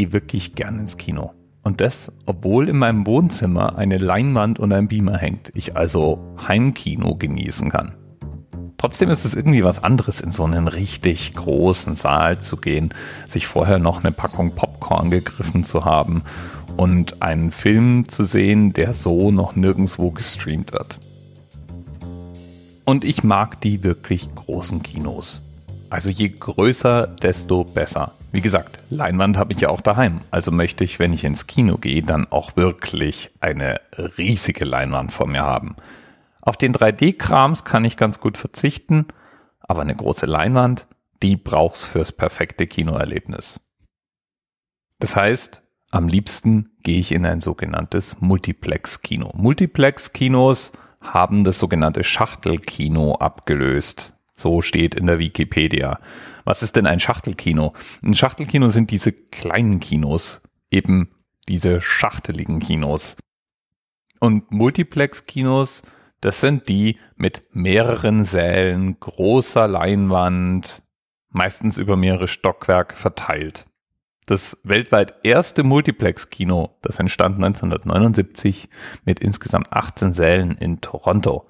gehe wirklich gern ins Kino. Und das, obwohl in meinem Wohnzimmer eine Leinwand und ein Beamer hängt, ich also Heimkino genießen kann. Trotzdem ist es irgendwie was anderes, in so einen richtig großen Saal zu gehen, sich vorher noch eine Packung Popcorn gegriffen zu haben und einen Film zu sehen, der so noch nirgendwo gestreamt wird. Und ich mag die wirklich großen Kinos. Also je größer, desto besser. Wie gesagt, Leinwand habe ich ja auch daheim. Also möchte ich, wenn ich ins Kino gehe, dann auch wirklich eine riesige Leinwand vor mir haben. Auf den 3D-Krams kann ich ganz gut verzichten, aber eine große Leinwand, die brauchst fürs perfekte Kinoerlebnis. Das heißt, am liebsten gehe ich in ein sogenanntes Multiplex-Kino. Multiplex-Kinos haben das sogenannte Schachtelkino abgelöst. So steht in der Wikipedia. Was ist denn ein Schachtelkino? Ein Schachtelkino sind diese kleinen Kinos, eben diese schachteligen Kinos. Und Multiplex-Kinos, das sind die mit mehreren Sälen, großer Leinwand, meistens über mehrere Stockwerke verteilt. Das weltweit erste Multiplex-Kino, das entstand 1979 mit insgesamt 18 Sälen in Toronto.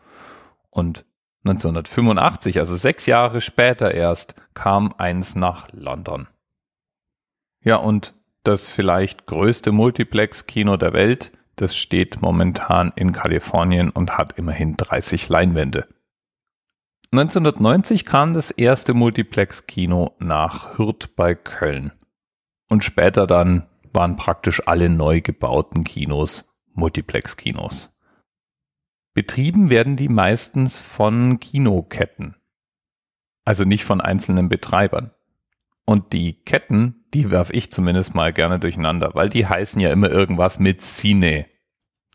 Und 1985, also sechs Jahre später erst, kam eins nach London. Ja, und das vielleicht größte Multiplex-Kino der Welt, das steht momentan in Kalifornien und hat immerhin 30 Leinwände. 1990 kam das erste Multiplex-Kino nach Hürth bei Köln. Und später dann waren praktisch alle neu gebauten Kinos Multiplex-Kinos. Betrieben werden die meistens von Kinoketten, also nicht von einzelnen Betreibern. Und die Ketten, die werfe ich zumindest mal gerne durcheinander, weil die heißen ja immer irgendwas mit Cine.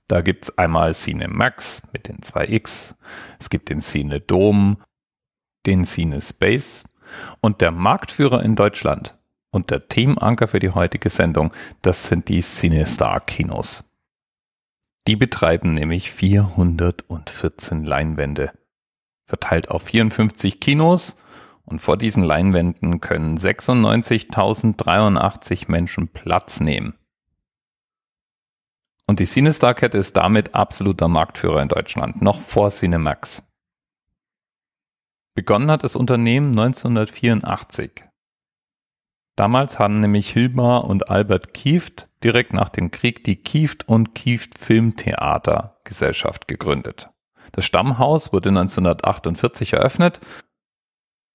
Da gibt's einmal Cine Max mit den 2X, es gibt den Cine Dom, den Cine Space und der Marktführer in Deutschland und der Themenanker für die heutige Sendung, das sind die CineStar Kinos. Die betreiben nämlich 414 Leinwände, verteilt auf 54 Kinos und vor diesen Leinwänden können 96.083 Menschen Platz nehmen. Und die CineStar-Kette ist damit absoluter Marktführer in Deutschland, noch vor Cinemax. Begonnen hat das Unternehmen 1984. Damals haben nämlich Hilmar und Albert Kieft direkt nach dem Krieg die Kieft und Kieft Filmtheater Gesellschaft gegründet. Das Stammhaus wurde 1948 eröffnet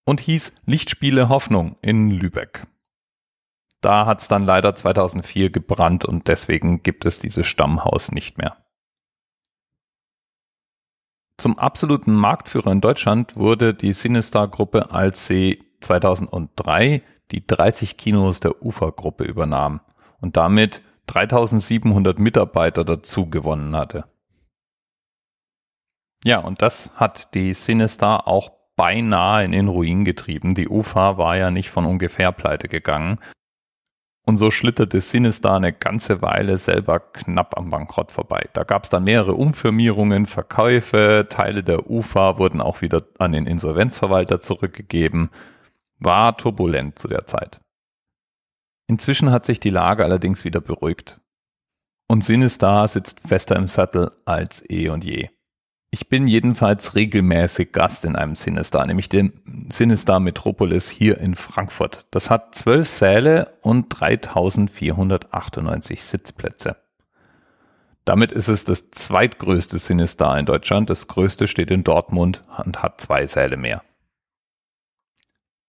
und hieß Lichtspiele Hoffnung in Lübeck. Da hat es dann leider 2004 gebrannt und deswegen gibt es dieses Stammhaus nicht mehr. Zum absoluten Marktführer in Deutschland wurde die Sinistar-Gruppe, als sie 2003 die 30 Kinos der UFA-Gruppe übernahm und damit 3700 Mitarbeiter dazu gewonnen hatte. Ja, und das hat die Sinistar auch beinahe in den Ruin getrieben. Die UFA war ja nicht von ungefähr pleite gegangen. Und so schlitterte Sinistar eine ganze Weile selber knapp am Bankrott vorbei. Da gab es dann mehrere Umfirmierungen, Verkäufe, Teile der UFA wurden auch wieder an den Insolvenzverwalter zurückgegeben. War turbulent zu der Zeit. Inzwischen hat sich die Lage allerdings wieder beruhigt. Und Sinistar sitzt fester im Sattel als eh und je. Ich bin jedenfalls regelmäßig Gast in einem Sinistar, nämlich dem Sinistar Metropolis hier in Frankfurt. Das hat zwölf Säle und 3498 Sitzplätze. Damit ist es das zweitgrößte Sinistar in Deutschland. Das größte steht in Dortmund und hat zwei Säle mehr.